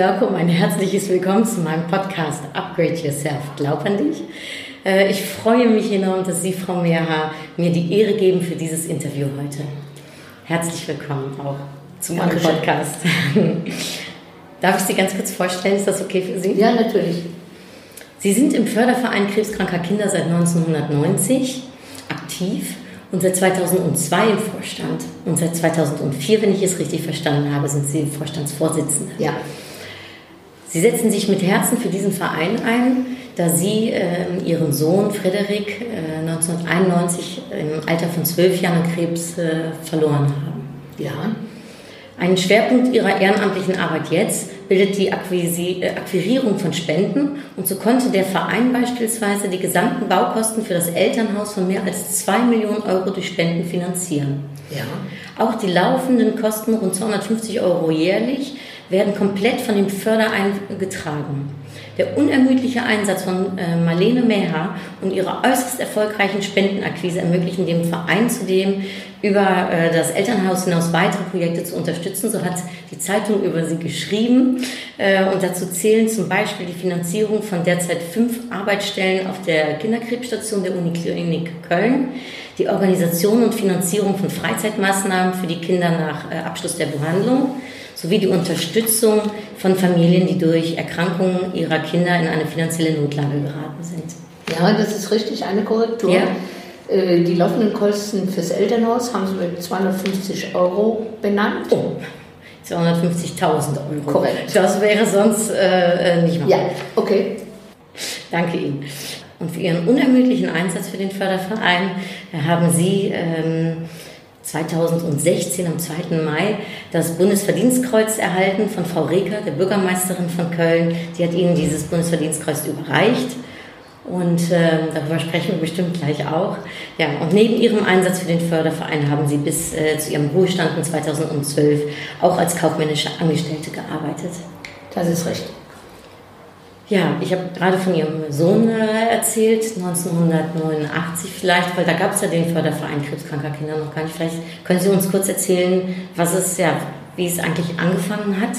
Willkommen, ein herzliches Willkommen zu meinem Podcast Upgrade Yourself. Glaub an dich. Äh, Ich freue mich enorm, dass Sie, Frau Mehrhaar, mir die Ehre geben für dieses Interview heute. Herzlich willkommen auch zu meinem Dankeschön. Podcast. Darf ich Sie ganz kurz vorstellen? Ist das okay für Sie? Ja, natürlich. Sie sind im Förderverein Krebskranker Kinder seit 1990 aktiv und seit 2002 im Vorstand. Und seit 2004, wenn ich es richtig verstanden habe, sind Sie Vorstandsvorsitzende. Ja. Sie setzen sich mit Herzen für diesen Verein ein, da Sie ähm, Ihren Sohn Frederik äh, 1991 im Alter von zwölf Jahren Krebs äh, verloren haben. Ja. Einen Schwerpunkt Ihrer ehrenamtlichen Arbeit jetzt bildet die Akquisi äh, Akquirierung von Spenden und so konnte der Verein beispielsweise die gesamten Baukosten für das Elternhaus von mehr als 2 Millionen Euro durch Spenden finanzieren. Ja. Auch die laufenden Kosten, rund 250 Euro jährlich, werden komplett von dem Verein getragen. Der unermüdliche Einsatz von äh, Marlene Meher und ihre äußerst erfolgreichen Spendenakquise ermöglichen dem Verein zudem, über äh, das Elternhaus hinaus weitere Projekte zu unterstützen. So hat die Zeitung über sie geschrieben. Äh, und dazu zählen zum Beispiel die Finanzierung von derzeit fünf Arbeitsstellen auf der Kinderkrebsstation der Uniklinik Köln, die Organisation und Finanzierung von Freizeitmaßnahmen für die Kinder nach Abschluss der Behandlung sowie die Unterstützung von Familien, die durch Erkrankungen ihrer Kinder in eine finanzielle Notlage geraten sind. Ja, das ist richtig, eine Korrektur. Ja. Äh, Die laufenden Kosten fürs Elternhaus haben Sie mit 250 Euro benannt. Oh, 250.000 Euro. Korrekt. Das wäre sonst äh, äh, nicht machbar. Ja, okay. Danke Ihnen. Und für Ihren unermüdlichen Einsatz für den Förderverein haben Sie ähm, 2016 am 2. Mai das Bundesverdienstkreuz erhalten von Frau Reker, der Bürgermeisterin von Köln. Sie hat Ihnen dieses Bundesverdienstkreuz überreicht. Und ähm, darüber sprechen wir bestimmt gleich auch. Ja, und neben Ihrem Einsatz für den Förderverein haben Sie bis äh, zu Ihrem Ruhestand in 2012 auch als kaufmännische Angestellte gearbeitet. Das ist recht. Ja, ich habe gerade von Ihrem Sohn äh, erzählt, 1989 vielleicht, weil da gab es ja den Förderverein Krebskranker Kinder noch gar nicht. Vielleicht können Sie uns kurz erzählen, was es ja, wie es eigentlich angefangen hat.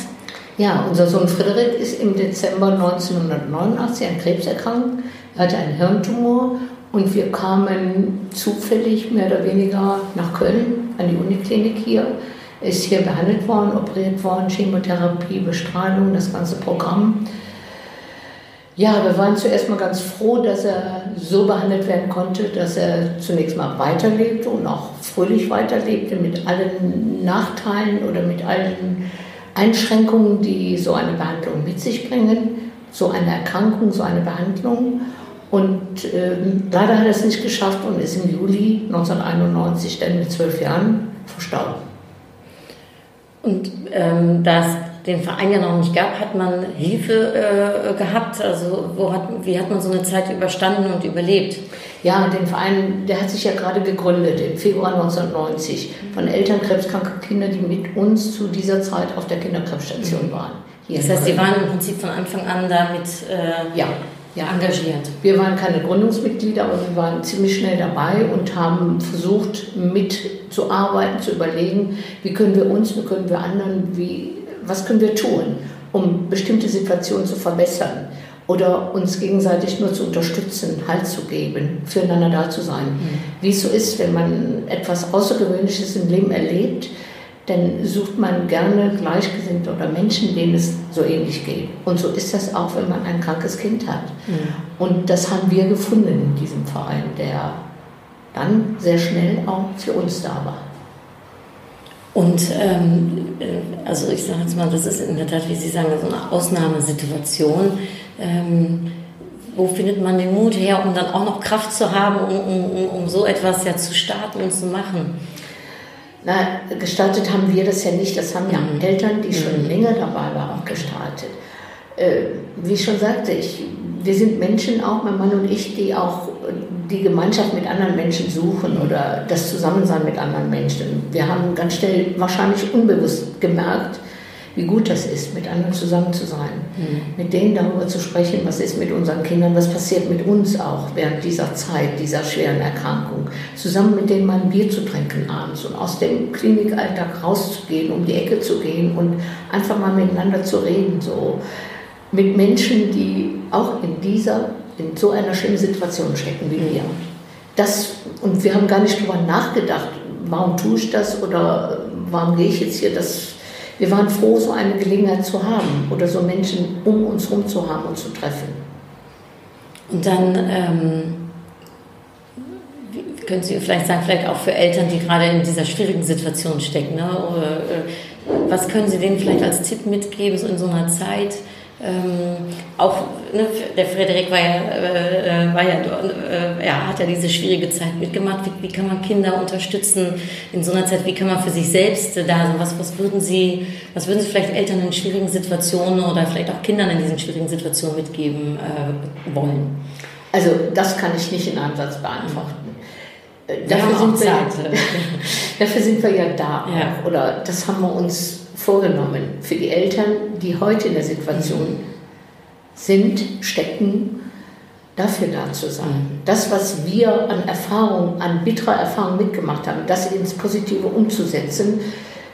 Ja, unser Sohn Frederik ist im Dezember 1989 an Krebs erkrankt. Er hatte einen Hirntumor und wir kamen zufällig mehr oder weniger nach Köln an die Uniklinik hier. Er ist hier behandelt worden, operiert worden, Chemotherapie, Bestrahlung, das ganze Programm. Ja, wir waren zuerst mal ganz froh, dass er so behandelt werden konnte, dass er zunächst mal weiterlebte und auch fröhlich weiterlebte mit allen Nachteilen oder mit allen Einschränkungen, die so eine Behandlung mit sich bringen, so eine Erkrankung, so eine Behandlung. Und ähm, leider hat er es nicht geschafft und ist im Juli 1991 dann mit zwölf Jahren verstorben. Und ähm, da es den Verein ja noch nicht gab, hat man Hilfe äh, gehabt. Also wo hat, wie hat man so eine Zeit überstanden und überlebt? Ja, den Verein, der hat sich ja gerade gegründet im Februar 1990 von Eltern krebskranker Kinder, die mit uns zu dieser Zeit auf der Kinderkrebsstation waren. Hier Das heißt, Sie waren im Prinzip von Anfang an damit äh, ja, ja. engagiert. Wir waren keine Gründungsmitglieder, aber wir waren ziemlich schnell dabei und haben versucht, mitzuarbeiten, zu überlegen, wie können wir uns, wie können wir anderen, wie, was können wir tun, um bestimmte Situationen zu verbessern oder uns gegenseitig nur zu unterstützen, Halt zu geben, füreinander da zu sein. Wie es so ist, wenn man etwas Außergewöhnliches im Leben erlebt, dann sucht man gerne Gleichgesinnte oder Menschen, denen es so ähnlich geht. Und so ist das auch, wenn man ein krankes Kind hat. Und das haben wir gefunden in diesem Verein, der dann sehr schnell auch für uns da war. Und ähm, äh, also ich sage jetzt mal, das ist in der Tat, wie Sie sagen, so eine Ausnahmesituation. Ähm, wo findet man den Mut her, um dann auch noch Kraft zu haben, um, um, um, um so etwas ja zu starten und zu machen? Na, gestartet haben wir das ja nicht, das haben ja Mhm. Eltern, die schon Mhm. länger dabei waren, auch gestartet. äh, wie ich schon sagte, ich, wir sind Menschen auch, mein Mann und ich, die auch die Gemeinschaft mit anderen Menschen suchen oder das Zusammensein mit anderen Menschen. Wir haben ganz schnell wahrscheinlich unbewusst gemerkt, wie gut das ist, mit anderen zusammen zu sein, mhm. mit denen darüber zu sprechen, was ist mit unseren Kindern, was passiert mit uns auch während dieser Zeit, dieser schweren Erkrankung, zusammen mit denen mal ein Bier zu trinken abends und aus dem Klinikalltag rauszugehen, um die Ecke zu gehen und einfach mal miteinander zu reden, so mit Menschen, die auch in dieser, in so einer schlimmen Situation stecken wie wir. Das, und wir haben gar nicht darüber nachgedacht, warum tue ich das oder warum gehe ich jetzt hier das wir waren froh, so eine Gelegenheit zu haben oder so Menschen um uns herum zu haben und zu treffen. Und dann ähm, können Sie vielleicht sagen, vielleicht auch für Eltern, die gerade in dieser schwierigen Situation stecken, ne? oder, äh, was können Sie denen vielleicht als Tipp mitgeben, so in so einer Zeit? Ähm, auch ne, der Frederik war ja, äh, war ja, äh, ja, hat ja diese schwierige Zeit mitgemacht. Wie, wie, kann man Kinder unterstützen in so einer Zeit? Wie kann man für sich selbst da sein? Was, was würden Sie, was würden Sie vielleicht Eltern in schwierigen Situationen oder vielleicht auch Kindern in diesen schwierigen Situationen mitgeben äh, wollen? Also das kann ich nicht in einem Satz beantworten. Dafür sind, wir, dafür sind wir ja da. Ja. Oder das haben wir uns vorgenommen für die Eltern, die heute in der Situation sind, stecken, dafür da zu sein. Das, was wir an Erfahrung, an bitterer Erfahrung mitgemacht haben, das ins Positive umzusetzen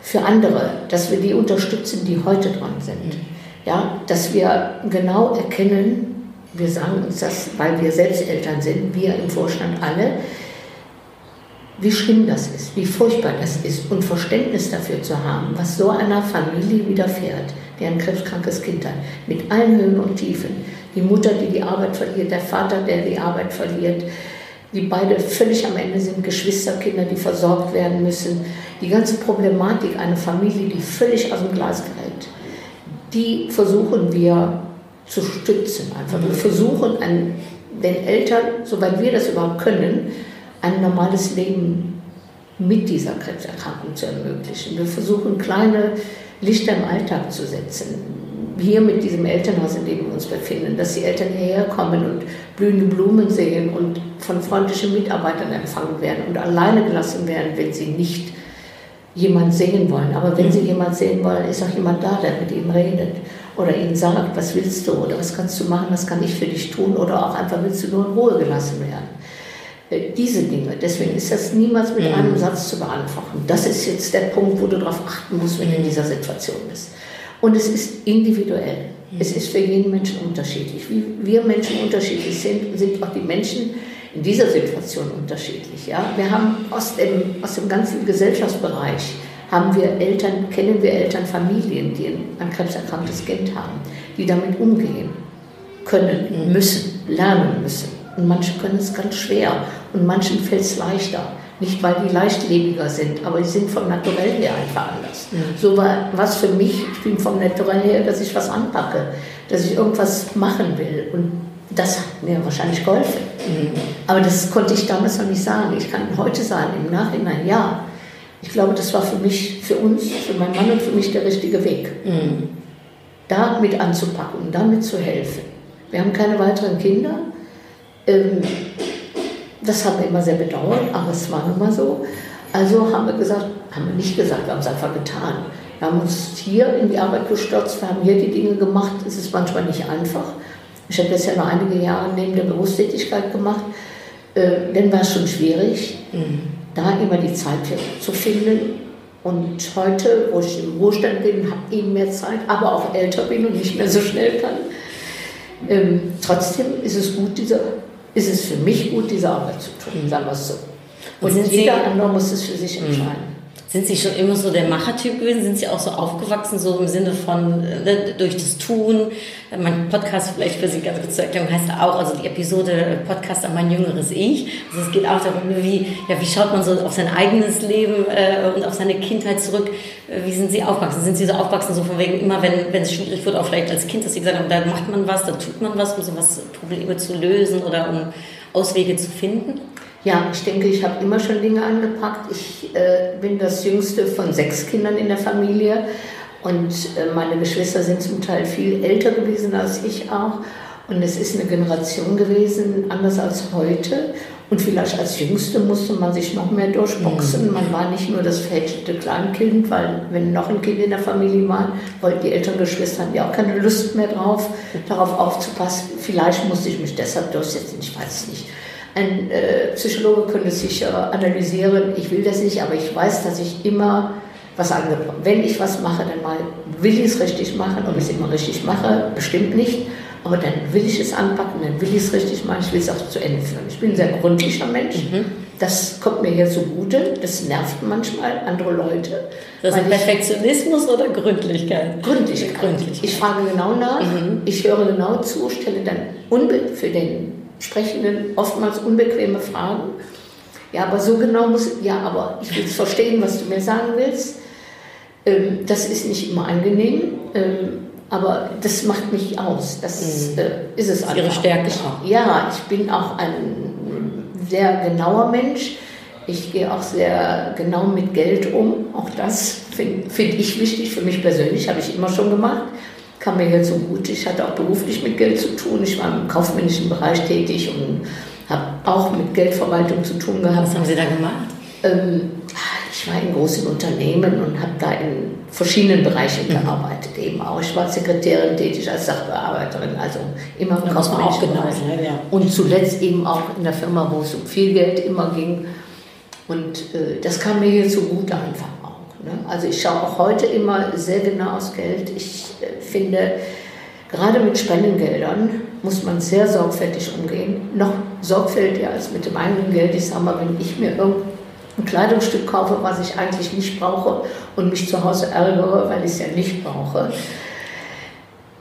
für andere, dass wir die unterstützen, die heute dran sind. Ja, dass wir genau erkennen, wir sagen uns das, weil wir selbst Eltern sind, wir im Vorstand alle, wie schlimm das ist, wie furchtbar das ist und Verständnis dafür zu haben, was so einer Familie widerfährt, die ein krebskrankes Kind hat, mit allen Höhen und Tiefen. Die Mutter, die die Arbeit verliert, der Vater, der die Arbeit verliert, die beide völlig am Ende sind, Geschwisterkinder, die versorgt werden müssen. Die ganze Problematik einer Familie, die völlig aus dem Glas gerät, die versuchen wir zu stützen. Einfach. Wir versuchen an den Eltern, soweit wir das überhaupt können, ein normales Leben mit dieser Krebserkrankung zu ermöglichen. Wir versuchen kleine Lichter im Alltag zu setzen. Hier mit diesem Elternhaus, in dem wir uns befinden, dass die Eltern hierher kommen und blühende Blumen sehen und von freundlichen Mitarbeitern empfangen werden und alleine gelassen werden, wenn sie nicht jemand sehen wollen. Aber wenn sie jemand sehen wollen, ist auch jemand da, der mit ihnen redet oder ihnen sagt, was willst du oder was kannst du machen, was kann ich für dich tun oder auch einfach willst du nur in Ruhe gelassen werden. Äh, diese Dinge. Deswegen ist das niemals mit einem mhm. Satz zu beantworten. Das ist jetzt der Punkt, wo du darauf achten musst, wenn du in mhm. dieser Situation bist. Und es ist individuell. Mhm. Es ist für jeden Menschen unterschiedlich. Wie wir Menschen unterschiedlich sind, sind auch die Menschen in dieser Situation unterschiedlich. Ja? Wir haben aus dem, aus dem ganzen Gesellschaftsbereich haben wir Eltern, kennen wir Elternfamilien, die ein krebserkranktes Kind haben, die damit umgehen können, müssen, lernen müssen. Und manche können es ganz schwer und manchen fällt es leichter. Nicht, weil die leichtlebiger sind, aber die sind vom Naturell her einfach anders. Mhm. So war was für mich, ich bin vom Naturell her, dass ich was anpacke, dass ich irgendwas machen will. Und das hat mir wahrscheinlich geholfen. Mhm. Aber das konnte ich damals noch nicht sagen. Ich kann heute sagen, im Nachhinein, ja. Ich glaube, das war für mich, für uns, für meinen Mann und für mich der richtige Weg. Mhm. Da mit anzupacken, damit zu helfen. Wir haben keine weiteren Kinder. Ähm, das haben wir immer sehr bedauert, aber es war nun mal so. Also haben wir gesagt, haben wir nicht gesagt, wir haben es einfach getan. Wir haben uns hier in die Arbeit gestürzt, wir haben hier die Dinge gemacht. Es ist manchmal nicht einfach. Ich habe das ja noch einige Jahre neben der Berufstätigkeit gemacht. Äh, dann war es schon schwierig, mhm. da immer die Zeit zu finden. Und heute, wo ich im Ruhestand bin, habe ich eben mehr Zeit, aber auch älter bin und nicht mehr so schnell kann. Ähm, trotzdem ist es gut, diese ist es für mich gut, diese Arbeit zu tun, sagen wir es so. Und, Und jeder Sie, andere muss es für sich mhm. entscheiden. Sind Sie schon immer so der Machertyp gewesen? Sind Sie auch so aufgewachsen, so im Sinne von ne, durch das Tun? Mein Podcast, vielleicht für Sie ganz kurz zur Erklärung, heißt auch, also die Episode Podcast an mein jüngeres Ich. Also es geht auch darum, wie, ja, wie schaut man so auf sein eigenes Leben äh, und auf seine Kindheit zurück? Wie sind Sie aufgewachsen? Sind Sie so aufgewachsen, so von wegen immer, wenn, wenn es schwierig wird, auch vielleicht als Kind, dass Sie gesagt haben, da macht man was, da tut man was, um so was Probleme zu lösen oder um Auswege zu finden? Ja, ich denke, ich habe immer schon Dinge angepackt. Ich äh, bin das jüngste von sechs Kindern in der Familie Und äh, meine Geschwister sind zum Teil viel älter gewesen als ich auch. Und es ist eine Generation gewesen, anders als heute. Und vielleicht als Jüngste musste man sich noch mehr durchboxen. Man war nicht nur das verhätschelte Kleinkind, weil wenn noch ein Kind in der Familie war, wollten die älteren Geschwister hatten ja auch keine Lust mehr drauf, darauf aufzupassen. Vielleicht musste ich mich deshalb durchsetzen, ich weiß es nicht. Ein äh, Psychologe könnte sicher analysieren, ich will das nicht, aber ich weiß, dass ich immer was angebracht Wenn ich was mache, dann mal will ich es richtig machen. Ob ich es immer richtig mache, bestimmt nicht. Aber dann will ich es anpacken, dann will ich es richtig machen, ich will es auch zu Ende führen. Ich bin ein sehr gründlicher Mensch. Mhm. Das kommt mir hier zugute. Das nervt manchmal andere Leute. Das ist weil ich- Perfektionismus oder Gründlichkeit? Gründlichkeit. Gründlichkeit. Ich frage genau nach, ich höre genau zu, stelle dann unbe für den Sprechenden oftmals unbequeme Fragen. Ja, aber so genau muss, ja, aber ich will es verstehen, was du mir sagen willst. Ähm, das ist nicht immer angenehm, ähm, aber das macht mich aus. Das äh, ist es einfach. Ihre Stärke Ich, auch. ja, ich bin auch ein sehr genauer Mensch. Ich gehe auch sehr genau mit Geld um. Auch das finde find ich wichtig für mich persönlich, habe ich immer schon gemacht. Kam mir jetzt so gut. Ich hatte auch beruflich mit Geld zu tun. Ich war im kaufmännischen Bereich tätig und habe auch mit Geldverwaltung zu tun gehabt. Was haben Sie da gemacht? Ähm, ich war in großen Unternehmen und habe da in verschiedenen Bereichen Mhm. gearbeitet. Eben auch. Ich war als Sekretärin tätig, als Sachbearbeiterin, also immer im kaufmännischen Bereich. sein, ja. Und zuletzt eben auch in der Firma, wo es um viel Geld immer ging. Und äh, das kam mir hier zugute einfach auch. Ne? Also ich schaue auch heute immer sehr genau aufs Geld. Ich äh, finde, gerade mit Spendengeldern muss man sehr sorgfältig umgehen. Noch sorgfältiger als mit dem eigenen Geld. Ich sage mal, wenn ich mir irgendein Kleidungsstück kaufe, was ich eigentlich nicht brauche und mich zu Hause ärgere, weil ich es ja nicht brauche,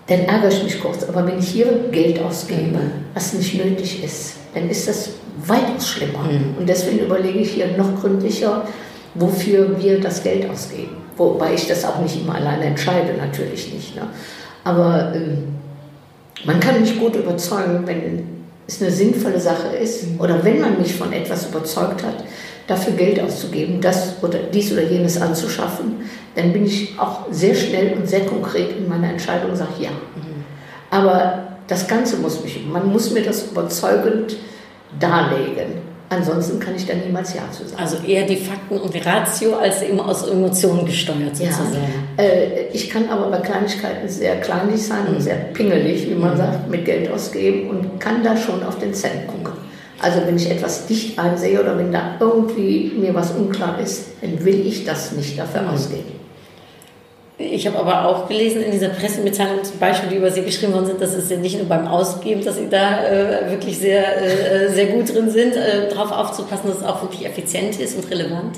dann ärgere ich mich kurz. Aber wenn ich hier Geld ausgebe, was nicht nötig ist, dann ist das weitaus schlimmer. Und deswegen überlege ich hier noch gründlicher, wofür wir das Geld ausgeben. Wobei ich das auch nicht immer alleine entscheide, natürlich nicht. Ne? Aber ähm, man kann mich gut überzeugen, wenn es eine sinnvolle Sache ist oder wenn man mich von etwas überzeugt hat, dafür Geld auszugeben, das oder dies oder jenes anzuschaffen, dann bin ich auch sehr schnell und sehr konkret in meiner Entscheidung und sage ja. Aber das Ganze muss mich, man muss mir das überzeugend darlegen. Ansonsten kann ich da niemals Ja zu sagen. Also eher die Fakten und die Ratio als immer aus Emotionen gesteuert Ja, sozusagen. äh, ich kann aber bei Kleinigkeiten sehr kleinlich sein und sehr pingelig, wie man sagt, mit Geld ausgeben und kann da schon auf den Cent gucken. Also wenn ich etwas dicht einsehe oder wenn da irgendwie mir was unklar ist, dann will ich das nicht dafür ausgeben. Ich habe aber auch gelesen in dieser Pressemitteilung zum Beispiel, die über Sie geschrieben worden sind, dass es ja nicht nur beim Ausgeben, dass Sie da äh, wirklich sehr, äh, sehr gut drin sind, äh, darauf aufzupassen, dass es auch wirklich effizient ist und relevant,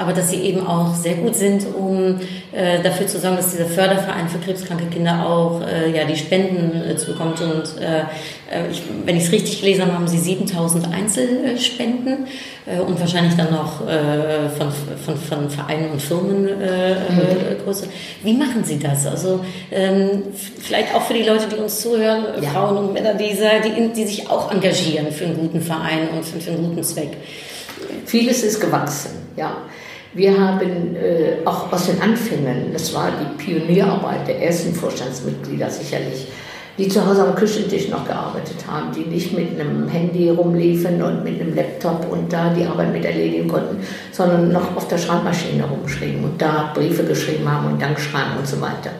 aber dass Sie eben auch sehr gut sind, um äh, dafür zu sorgen, dass dieser Förderverein für krebskranke Kinder auch äh, ja, die Spenden äh, zu bekommt. Und äh, äh, ich, wenn ich es richtig gelesen habe, haben Sie 7000 Einzelspenden äh, und wahrscheinlich dann noch äh, von, von, von Vereinen und Firmen äh, äh, Größe. Wie machen Sie das? Also ähm, vielleicht auch für die Leute, die uns zuhören, äh, Ja. Frauen und Männer, die, die, die sich auch engagieren für einen guten Verein und für, für einen guten Zweck. Vieles ist gewachsen, ja. Wir haben äh, auch aus den Anfängen, das war die Pionierarbeit der ersten Vorstandsmitglieder sicherlich, die zu Hause am Küchentisch noch gearbeitet haben, die nicht mit einem Handy rumliefen und mit einem Laptop und da die Arbeit mit erledigen konnten, sondern noch auf der Schreibmaschine rumschrieben und da Briefe geschrieben haben und Dankschreiben und so weiter.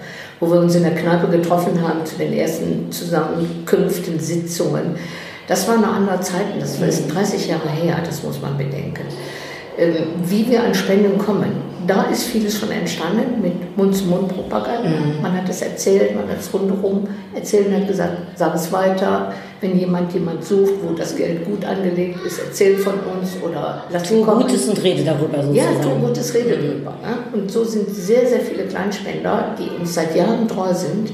Wo wir uns in der Kneipe getroffen haben zu den ersten Zusammenkünften, Sitzungen. Das waren noch andere Zeiten, das ist 30 Jahre her, das muss man bedenken wie wir an Spenden kommen. Da ist vieles schon entstanden mit Mund-zu-Mund-Propaganda. Man hat es erzählt, man hat es rundherum erzählt und hat gesagt, sag es weiter. Wenn jemand jemand sucht, wo das Geld gut angelegt ist, erzähl von uns oder lass Tu. Gutes und rede darüber Ja, sozusagen. tu Gutes Rede drüber. Ne? Und so sind sehr, sehr viele Kleinspender, die uns seit Jahren treu sind,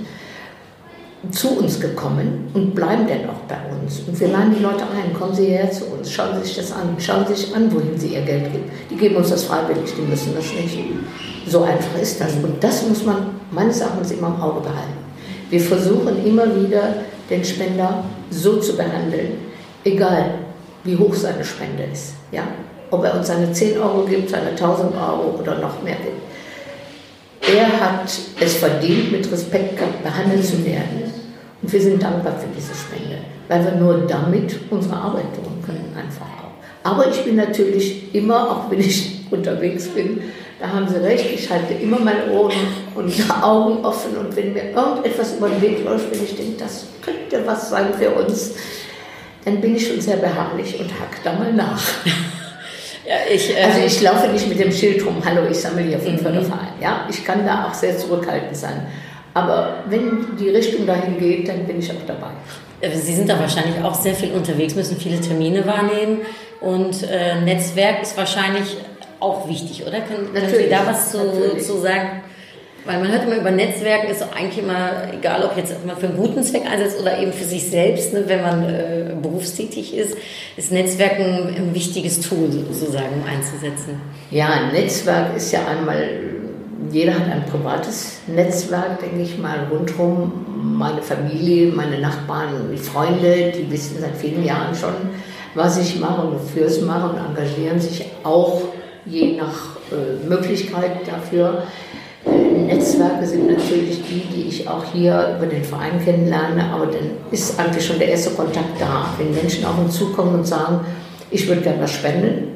zu uns gekommen und bleiben dann auch bei uns. Und wir laden die Leute ein, kommen Sie her zu uns, schauen Sie sich das an, schauen Sie sich an, wohin Sie Ihr Geld geben. Die geben uns das freiwillig, die müssen das nicht. So einfach ist das. Und das muss man meines Erachtens immer im Auge behalten. Wir versuchen immer wieder, den Spender so zu behandeln, egal wie hoch seine Spende ist. Ja? Ob er uns seine 10 Euro gibt, seine 1000 Euro oder noch mehr gibt. er hat es verdient, mit Respekt behandelt zu werden. Und wir sind dankbar für diese Spende, weil wir nur damit unsere Arbeit tun können, einfach auch. Aber ich bin natürlich immer, auch wenn ich unterwegs bin, da haben Sie recht, ich halte immer meine Ohren und Augen offen und wenn mir irgendetwas über den Weg läuft, wenn ich denke, das könnte was sein für uns, dann bin ich schon sehr beharrlich und hack da mal nach. Ja, ich, äh, Also ich laufe nicht mit dem Schild rum, hallo, ich sammle hier für den Förderverein. Ja, ich kann da auch sehr zurückhaltend sein. Aber wenn die Richtung dahin geht, dann bin ich auch dabei. äh, Sie sind da wahrscheinlich auch sehr viel unterwegs, müssen viele Termine wahrnehmen und äh, Netzwerk ist wahrscheinlich auch wichtig, oder? Können, können Sie da was zu, natürlich. zu sagen? Weil man hört immer über Netzwerken, ist eigentlich immer, egal ob jetzt man für einen guten Zweck einsetzt oder eben für sich selbst, ne, wenn man äh, berufstätig ist, ist Netzwerken ein wichtiges Tool sozusagen, um einzusetzen. Ja, ein Netzwerk ist ja einmal, jeder hat ein privates Netzwerk, denke ich mal, rundherum. Meine Familie, meine Nachbarn, die Freunde, die wissen seit vielen Jahren schon, was ich mache und wofür ich es mache und engagieren sich auch je nach äh, Möglichkeit dafür. Äh, Netzwerke sind natürlich die, die ich auch hier über den Verein kennenlerne, aber dann ist eigentlich schon der erste Kontakt da. Wenn Menschen auf uns zukommen und sagen, ich würde gerne was spenden,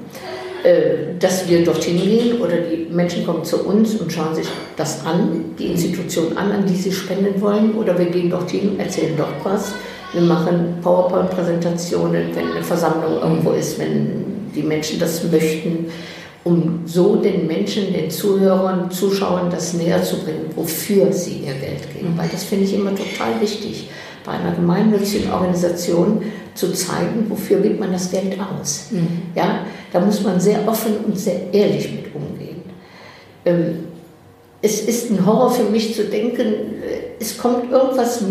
dass wir dorthin gehen oder die Menschen kommen zu uns und schauen sich das an, die Institution an, an die sie spenden wollen, oder wir gehen dorthin, erzählen dort was. Wir machen PowerPoint-Präsentationen, wenn eine Versammlung irgendwo ist, wenn die Menschen das möchten, um so den Menschen, den Zuhörern, Zuschauern das näher zu bringen, wofür sie ihr Geld geben. Weil das finde ich immer total wichtig, bei einer gemeinnützigen Organisation zu zeigen, wofür gibt man das Geld aus. Ja, da muss man sehr offen und sehr ehrlich mit umgehen. Ähm, es ist ein Horror für mich zu denken, äh, es kommt irgendwas,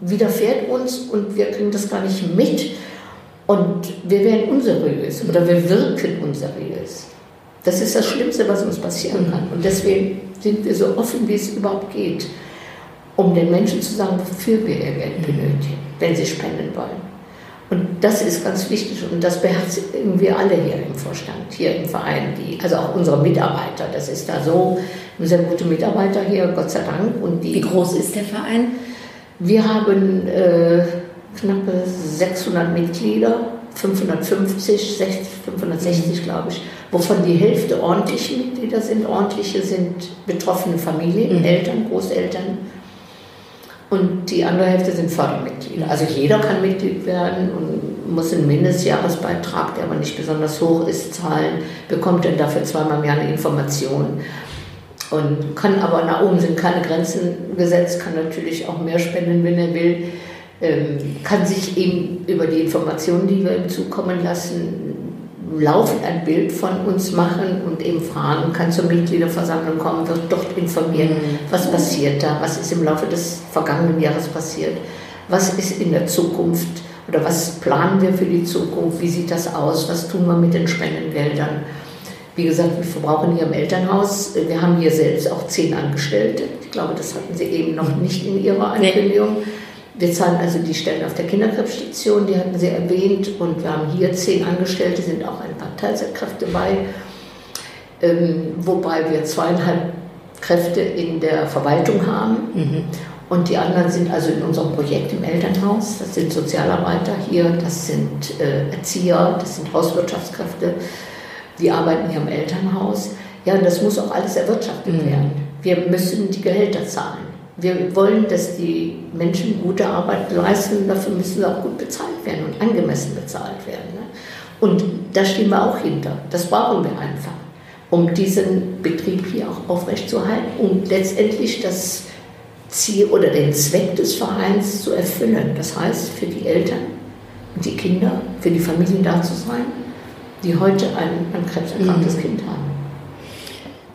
widerfährt uns und wir kriegen das gar nicht mit und wir werden unseriös oder wir wirken unseriös. Das ist das Schlimmste, was uns passieren kann. Und deswegen sind wir so offen, wie es überhaupt geht, um den Menschen zu sagen, wofür wir ihr Geld benötigen, wenn sie spenden wollen. Und das ist ganz wichtig und das beherzigen wir alle hier im Vorstand, hier im Verein, die, also auch unsere Mitarbeiter. Das ist da so, sind gute Mitarbeiter hier, Gott sei Dank. Und die, Wie groß ist der Verein? wir haben äh, knappe 600 Mitglieder, 550, 60, 560 glaube ich, wovon die Hälfte ordentliche Mitglieder sind. Ordentliche sind betroffene Familien, Eltern, Großeltern. Und die andere Hälfte sind Fördermitglieder. Also jeder kann Mitglied werden und muss einen Mindestjahresbeitrag, der aber nicht besonders hoch ist, zahlen, bekommt dann dafür zweimal im Jahr eine Information. Und kann aber nach oben sind keine Grenzen gesetzt, kann natürlich auch mehr spenden, wenn er will, ähm, kann sich eben über die Informationen, die wir ihm zukommen lassen, laufend ein Bild von uns machen und eben fragen, kann zur Mitgliederversammlung kommen, wird dort informieren, was passiert da, was ist im Laufe des vergangenen Jahres passiert, was ist in der Zukunft oder was planen wir für die Zukunft, wie sieht das aus, was tun wir mit den Spendengeldern. Wie gesagt, wir verbrauchen hier im Elternhaus, wir haben hier selbst auch zehn Angestellte. Ich glaube, das hatten Sie eben noch nicht in Ihrer Ankündigung. Wir zahlen also die Stellen auf der Kinderkrebsstation, die hatten Sie erwähnt, und wir haben hier zehn Angestellte, sind auch ein paar Teilzeitkräfte bei, ähm, wobei wir zweieinhalb Kräfte in der Verwaltung haben. Und die anderen sind also in unserem Projekt im Elternhaus. Das sind Sozialarbeiter hier, das sind äh, Erzieher, das sind Hauswirtschaftskräfte. Die arbeiten hier im Elternhaus. Ja, und das muss auch alles erwirtschaftet werden. Wir müssen die Gehälter zahlen. Wir wollen, dass die Menschen gute Arbeit leisten. Dafür müssen sie auch gut bezahlt werden und angemessen bezahlt werden. Ne? Und da stehen wir auch hinter. Das brauchen wir einfach, um diesen Betrieb hier auch aufrechtzuerhalten und letztendlich das Ziel oder den Zweck des Vereins zu erfüllen. Das heißt, für die Eltern und die Kinder, für die Familien da zu sein, die heute ein an Krebs erkranktes Kind haben.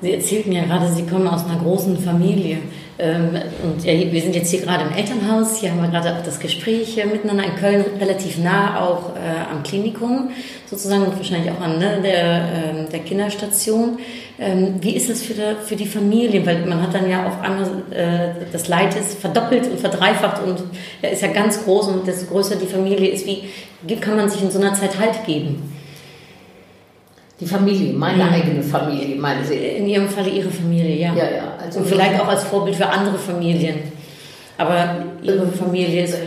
Sie erzählten ja gerade, Sie kommen aus einer großen Familie. Ähm, Und wir sind jetzt hier gerade im Elternhaus. Hier haben wir gerade auch das Gespräch äh, miteinander in Köln, relativ nah auch äh, am Klinikum sozusagen und wahrscheinlich auch an ne, der, ähm, der Kinderstation. Ähm, Wie ist das für die, für die Familie? Weil man hat dann ja auf einmal, äh, das Leid ist verdoppelt und verdreifacht und ja, ist ja ganz groß und desto größer die Familie ist, wie kann man sich in so einer Zeit Halt geben? Die Familie, meine Mhm. eigene Familie, meinen Sie? In Ihrem Falle Ihre Familie, ja. Ja, ja. Also Und vielleicht auch als Vorbild für andere Familien. Aber Ihre Familie ist,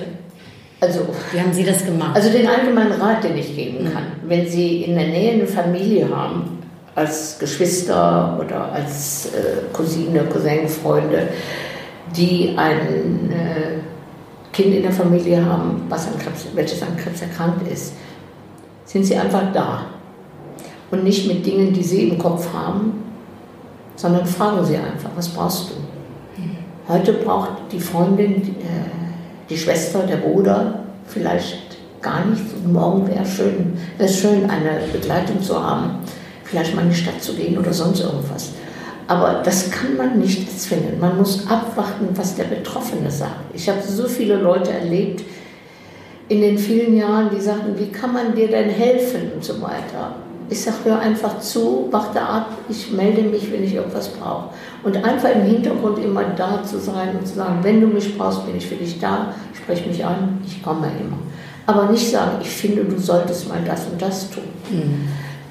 Also, wie haben Sie das gemacht? also den allgemeinen Rat, den ich geben kann, wenn Sie in der Nähe eine Familie haben, als Geschwister oder als äh, Cousine, Cousin, Freunde, die ein äh, Kind in der Familie haben, was an Krebs, welches an Krebs erkrankt ist, sind Sie einfach da. Und nicht mit Dingen, die Sie im Kopf haben, sondern fragen Sie einfach, was brauchst du? Heute braucht die Freundin, die, äh, die Schwester, der Bruder vielleicht gar nichts. Und morgen wäre schön, es schön, eine Begleitung zu haben, vielleicht mal in die Stadt zu gehen oder sonst irgendwas. Aber das kann man nicht erzwingen. Man muss abwarten, was der Betroffene sagt. Ich habe so viele Leute erlebt in den vielen Jahren, die sagten, wie kann man dir denn helfen und so weiter. Ich sage, hör einfach zu, warte ab, ich melde mich, wenn ich irgendwas brauche. Und einfach im Hintergrund immer da zu sein und zu sagen, wenn du mich brauchst, bin ich für dich da, sprech mich an, ich komme immer. Aber nicht sagen, ich finde, du solltest mal das und das tun.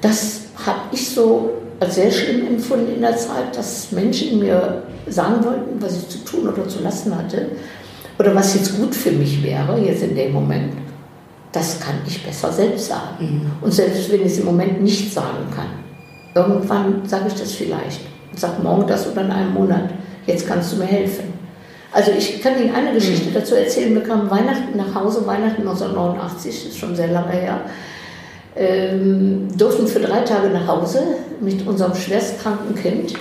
Das habe ich so als sehr schlimm empfunden in der Zeit, dass Menschen mir sagen wollten, was ich zu tun oder zu lassen hatte oder was jetzt gut für mich wäre, jetzt in dem Moment. Das kann ich besser selbst sagen. Und selbst wenn ich es im Moment nicht sagen kann, irgendwann sage ich das vielleicht und sage morgen das oder in einem Monat. Jetzt kannst du mir helfen. Also ich kann Ihnen eine Geschichte dazu erzählen. Wir kamen Weihnachten nach Hause, Weihnachten 1989, ist schon sehr lange her ähm, durften für drei Tage nach Hause mit unserem schwerstkranken Kind.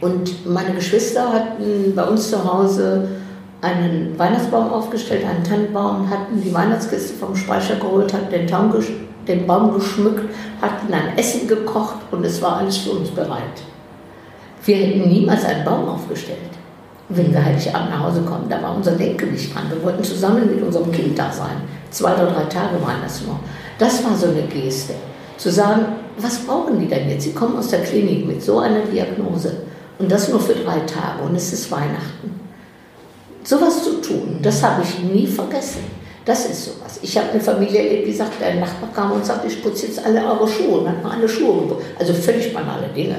Und meine Geschwister hatten bei uns zu Hause einen Weihnachtsbaum aufgestellt, einen Tannenbaum, hatten die Weihnachtskiste vom Speicher geholt, hatten den, gesch- den Baum geschmückt, hatten ein Essen gekocht und es war alles für uns bereit. Wir hätten niemals einen Baum aufgestellt, wenn wir Heiligabend nach Hause kommen. Da war unser Denken nicht dran. Wir wollten zusammen mit unserem Kind da sein. Zwei oder drei Tage waren das nur. Das war so eine Geste. Zu sagen, was brauchen die denn jetzt? Sie kommen aus der Klinik mit so einer Diagnose und das nur für drei Tage und es ist Weihnachten. Sowas zu tun, das habe ich nie vergessen. Das ist sowas. Ich habe eine Familie erlebt, die sagt, der Nachbar kam und sagt, ich putze jetzt alle eure Schuhe und hat mal alle Schuhe geputzt. Also völlig banale Dinge.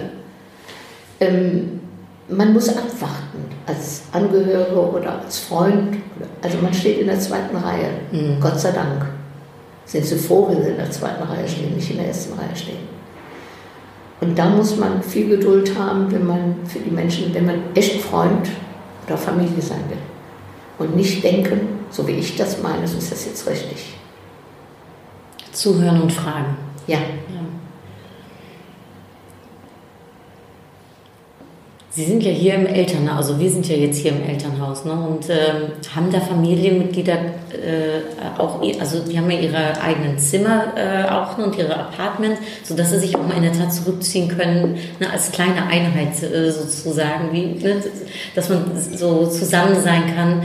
Ähm, man muss abwarten als Angehörige oder als Freund. Also man steht in der zweiten Reihe. Gott sei Dank. Sind Sie froh, wenn Sie in der zweiten Reihe stehen, nicht in der ersten Reihe stehen. Und da muss man viel Geduld haben, wenn man für die Menschen, wenn man echt Freund oder Familie sein will. Und nicht denken, so wie ich das meine, so ist das jetzt richtig. Zuhören und fragen. Ja, Sie sind ja hier im Elternhaus, also wir sind ja jetzt hier im Elternhaus, ne? Und ähm, haben da Familienmitglieder äh, auch, also die haben ja ihre eigenen Zimmer äh, auch ne, und ihre Apartments, sodass sie sich auch mal in der Tat zurückziehen können, ne, als kleine Einheit äh, sozusagen, wie, ne, dass man so zusammen sein kann.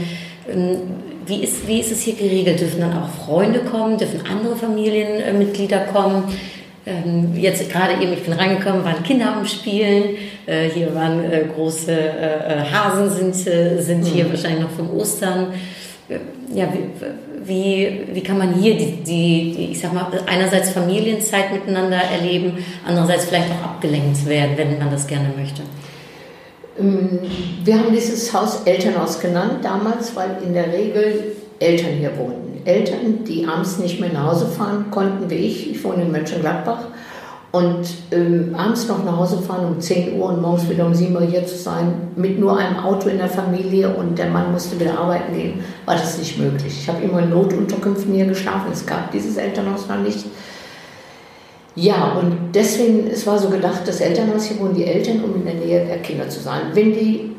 Ähm, wie ist, wie ist es hier geregelt? Dürfen dann auch Freunde kommen? Dürfen andere Familienmitglieder kommen? Ähm, jetzt gerade eben, ich bin reingekommen, waren Kinder am Spielen. Äh, hier waren äh, große äh, Hasen, sind, sind hier wahrscheinlich noch vom Ostern. Ja, wie, wie, wie kann man hier die, die, die, ich sag mal, einerseits Familienzeit miteinander erleben, andererseits vielleicht auch abgelenkt werden, wenn man das gerne möchte? Ähm, Wir haben dieses Haus Elternhaus genannt damals, weil in der Regel Eltern hier wohnten. Eltern, die abends nicht mehr nach Hause fahren konnten, wie ich. Ich wohne in Mönchengladbach. Und ähm, abends noch nach Hause fahren um 10 Uhr und morgens wieder um 7 Uhr hier zu sein, mit nur einem Auto in der Familie und der Mann musste wieder arbeiten gehen, war das nicht möglich. Ich habe immer in Notunterkünften hier geschlafen. Es gab dieses Elternhaus noch nicht. Ja, und deswegen, es war so gedacht, das Elternhaus hier wohnen die Eltern, um in der Nähe der Kinder zu sein. Wenn die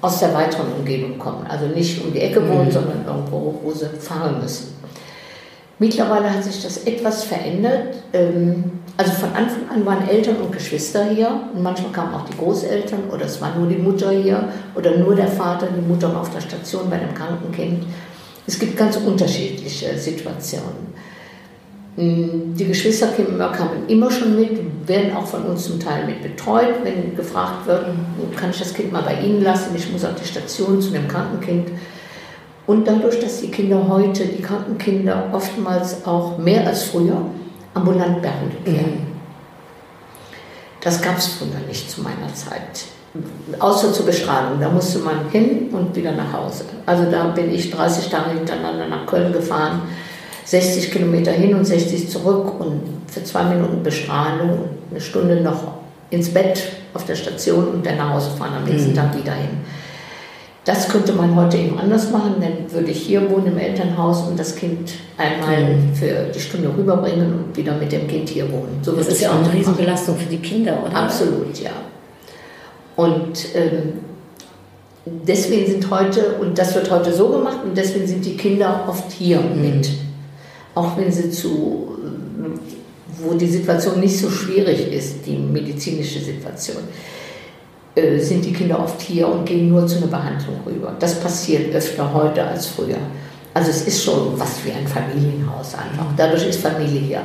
aus der weiteren Umgebung kommen, also nicht um die Ecke wohnen, sondern irgendwo, wo sie fahren müssen. Mittlerweile hat sich das etwas verändert. Ähm, Also von Anfang an waren Eltern und Geschwister hier und manchmal kamen auch die Großeltern oder es war nur die Mutter hier oder nur der Vater, die Mutter war auf der Station bei einem kranken Kind. Es gibt ganz unterschiedliche Situationen. Mm, Die Geschwister kamen immer schon mit, werden auch von uns zum Teil mit betreut, wenn gefragt wird, kann ich das Kind mal bei Ihnen lassen, ich muss auf die Station zu dem kranken Kind. Und dadurch, dass die Kinder heute, die kranken Kinder, oftmals auch mehr als früher ambulant behandelt werden. Das gab es früher nicht zu meiner Zeit. Außer zur Bestrahlung. Da musste man hin und wieder nach Hause. Also da bin ich 30 Tage hintereinander nach Köln gefahren, 60 Kilometer hin und 60 zurück und für zwei Minuten Bestrahlung und eine Stunde noch ins Bett auf der Station und dann nach Hause fahren, am nächsten Tag wieder hin. Das könnte man heute eben anders machen, dann würde ich hier wohnen im Elternhaus und das Kind einmal für die Stunde rüberbringen und wieder mit dem Kind hier wohnen. So Das ist ja auch eine heute machen. Riesenbelastung für die Kinder, oder? Absolut, ja. Und ähm, deswegen sind heute, und das wird heute so gemacht, und deswegen sind die Kinder oft hier mit. Auch wenn sie zu, ähm, wo die Situation nicht so schwierig ist, die medizinische Situation, äh, sind die Kinder oft hier und gehen nur zu einer Behandlung rüber. Das passiert öfter heute als früher. Also es ist schon was wie ein Familienhaus einfach. Dadurch ist Familie hier.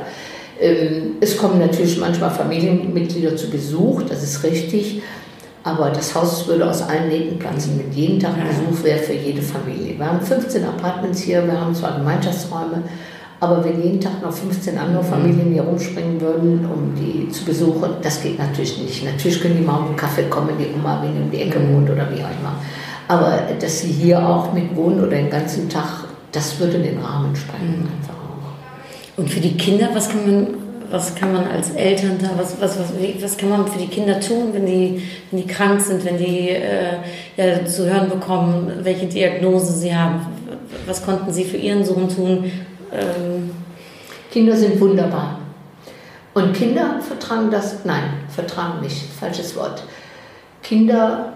Ähm, Es kommen natürlich manchmal Familienmitglieder zu Besuch, das ist richtig. Aber das Haus würde aus allen Nähten platzen. Mit jedem Tag Besuch wäre für jede Familie. Wir haben 15 Apartments hier, wir haben zwar Gemeinschaftsräume, aber wenn jeden Tag noch 15 andere Familien hier rumspringen würden, um die zu besuchen, das geht natürlich nicht. Natürlich können die mal um einen Kaffee kommen, die Oma, wenn die um die Ecke wohnt oder wie auch immer. Aber dass sie hier auch mit wohnen oder den ganzen Tag, das würde den Rahmen sprengen einfach auch. Und für die Kinder, was kann man, was kann man als Eltern da, was, was, was, was kann man für die Kinder tun, wenn die, wenn die krank sind, wenn die äh, ja, zu hören bekommen, welche Diagnose sie haben? Was konnten sie für ihren Sohn tun? Ähm, Kinder sind wunderbar. Und Kinder vertragen das, nein, vertragen nicht, falsches Wort. Kinder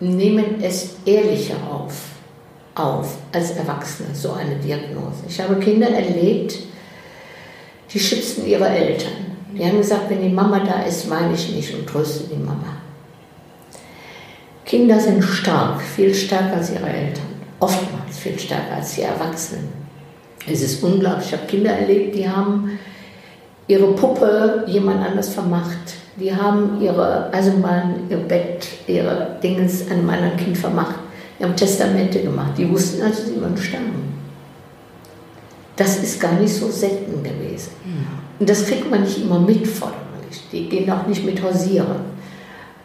nehmen es ehrlicher auf, auf als Erwachsene, so eine Diagnose. Ich habe Kinder erlebt, die schützten ihre Eltern. Die haben gesagt, wenn die Mama da ist, weine ich nicht und tröste die Mama. Kinder sind stark, viel stärker als ihre Eltern. Oftmals viel stärker als die Erwachsenen. Es ist unglaublich. Ich habe Kinder erlebt, die haben ihre Puppe jemand anders vermacht. Die haben ihre Eisenbahn, ihr Bett, ihre Dingens einem anderen Kind vermacht. Die haben Testamente gemacht. Die wussten also, sie würden sterben. Das ist gar nicht so selten gewesen. Und das kriegt man nicht immer mit, forderlich. Die gehen auch nicht mit hausieren.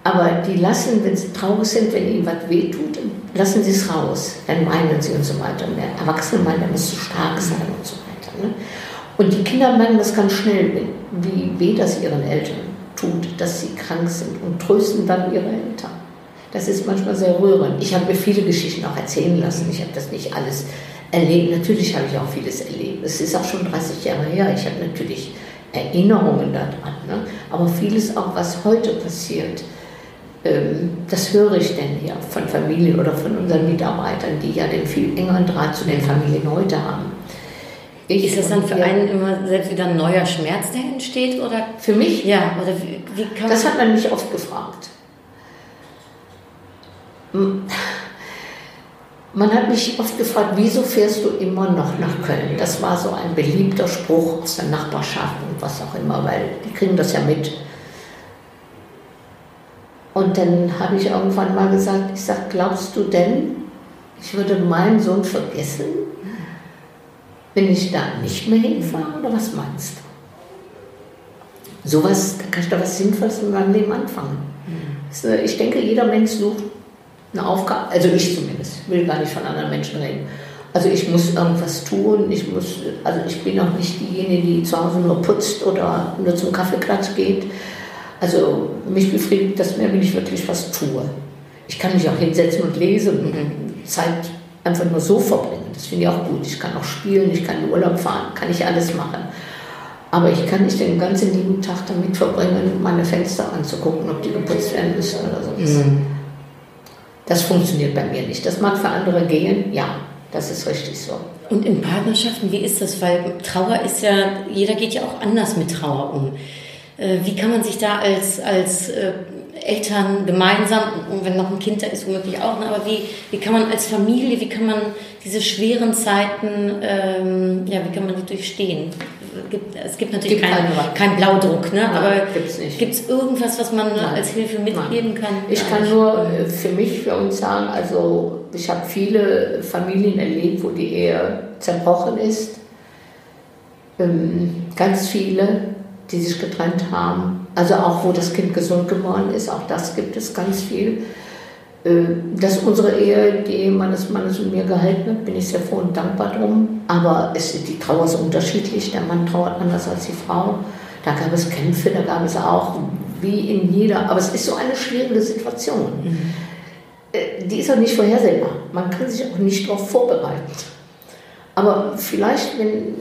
Aber die lassen, wenn sie traurig sind, wenn ihnen was wehtut, lassen sie es raus. Dann weinen sie und so weiter. Und der Erwachsene meint, er muss so stark sein und so weiter. Ne? Und die Kinder merken das ganz schnell, wie weh das ihren Eltern tut, dass sie krank sind und trösten dann ihre Eltern. Das ist manchmal sehr rührend. Ich habe mir viele Geschichten auch erzählen lassen. Ich habe das nicht alles erlebt. Natürlich habe ich auch vieles erlebt. Es ist auch schon 30 Jahre her. Ich habe natürlich Erinnerungen daran. Ne? Aber vieles auch, was heute passiert, das höre ich denn hier von Familien oder von unseren Mitarbeitern, die ja den viel engeren Draht zu den Familien heute haben. Ich ist das dann für einen immer selbst wieder ein neuer Schmerz, der entsteht? Oder Für mich? ja, oder wie, wie kann Das hat man mich oft gefragt. Man hat mich oft gefragt, wieso fährst du immer noch nach Köln? Das war so ein beliebter Spruch aus der Nachbarschaft und was auch immer, weil die kriegen das ja mit. Und dann habe ich irgendwann mal gesagt, ich sage, glaubst du denn, ich würde meinen Sohn vergessen, wenn ich da nicht mehr hinfahre? Oder was meinst du? Sowas, da kann ich doch was Sinnvolles in meinem Leben anfangen. Äh, Ich denke, jeder Mensch sucht eine Aufgabe, also ich zumindest, ich will gar nicht von anderen Menschen reden. Also ich muss irgendwas tun, ich muss, also ich bin auch nicht diejenige, die zu Hause nur putzt oder nur zum Kaffeeklatsch geht. Also mich befriedigt das mehr, wenn ich wirklich was tue. Ich kann mich auch hinsetzen und lesen und Zeit einfach nur so verbringen. Das finde ich auch gut. Ich kann auch spielen, ich kann in Urlaub fahren, kann ich alles machen. Aber ich kann nicht den ganzen lieben Tag damit verbringen, meine Fenster anzugucken, ob die geputzt werden müssen oder sowas. Das funktioniert bei mir nicht. Das mag für andere gehen, ja, das ist richtig so. Und in Partnerschaften, wie ist das? Weil Trauer ist ja, jeder geht ja auch anders mit Trauer um. Äh, Wie kann man sich da als, als äh, Eltern gemeinsam, und wenn noch ein Kind da ist, womöglich auch, ne, aber wie, wie kann man als Familie, wie kann man diese schweren Zeiten, ähm, ja, wie kann man die durchstehen? Gibt, es gibt natürlich Gibt keinen keine- kein Blaudruck, ne? Nein, aber gibt es irgendwas, was man Nein. als Hilfe mitgeben kann? Ich kann nur äh, für mich, für uns sagen, also ich habe viele Familien erlebt, wo die Ehe zerbrochen ist. Ähm, Ganz viele, die sich getrennt haben. also auch wo das Kind gesund geworden ist, auch das gibt es ganz viel. Äh, Dass unsere Ehe, die Ehe meines Mannes und mir gehalten hat, bin ich sehr froh und dankbar drum. Aber es, die Trauer ist unterschiedlich. Der Mann trauert anders als die Frau. Da gab es Kämpfe, da gab es auch, wie in jeder, aber es ist so eine schwierige Situation. Äh, Die ist auch nicht vorhersehbar. Man kann sich auch nicht darauf vorbereiten. Aber vielleicht, wenn,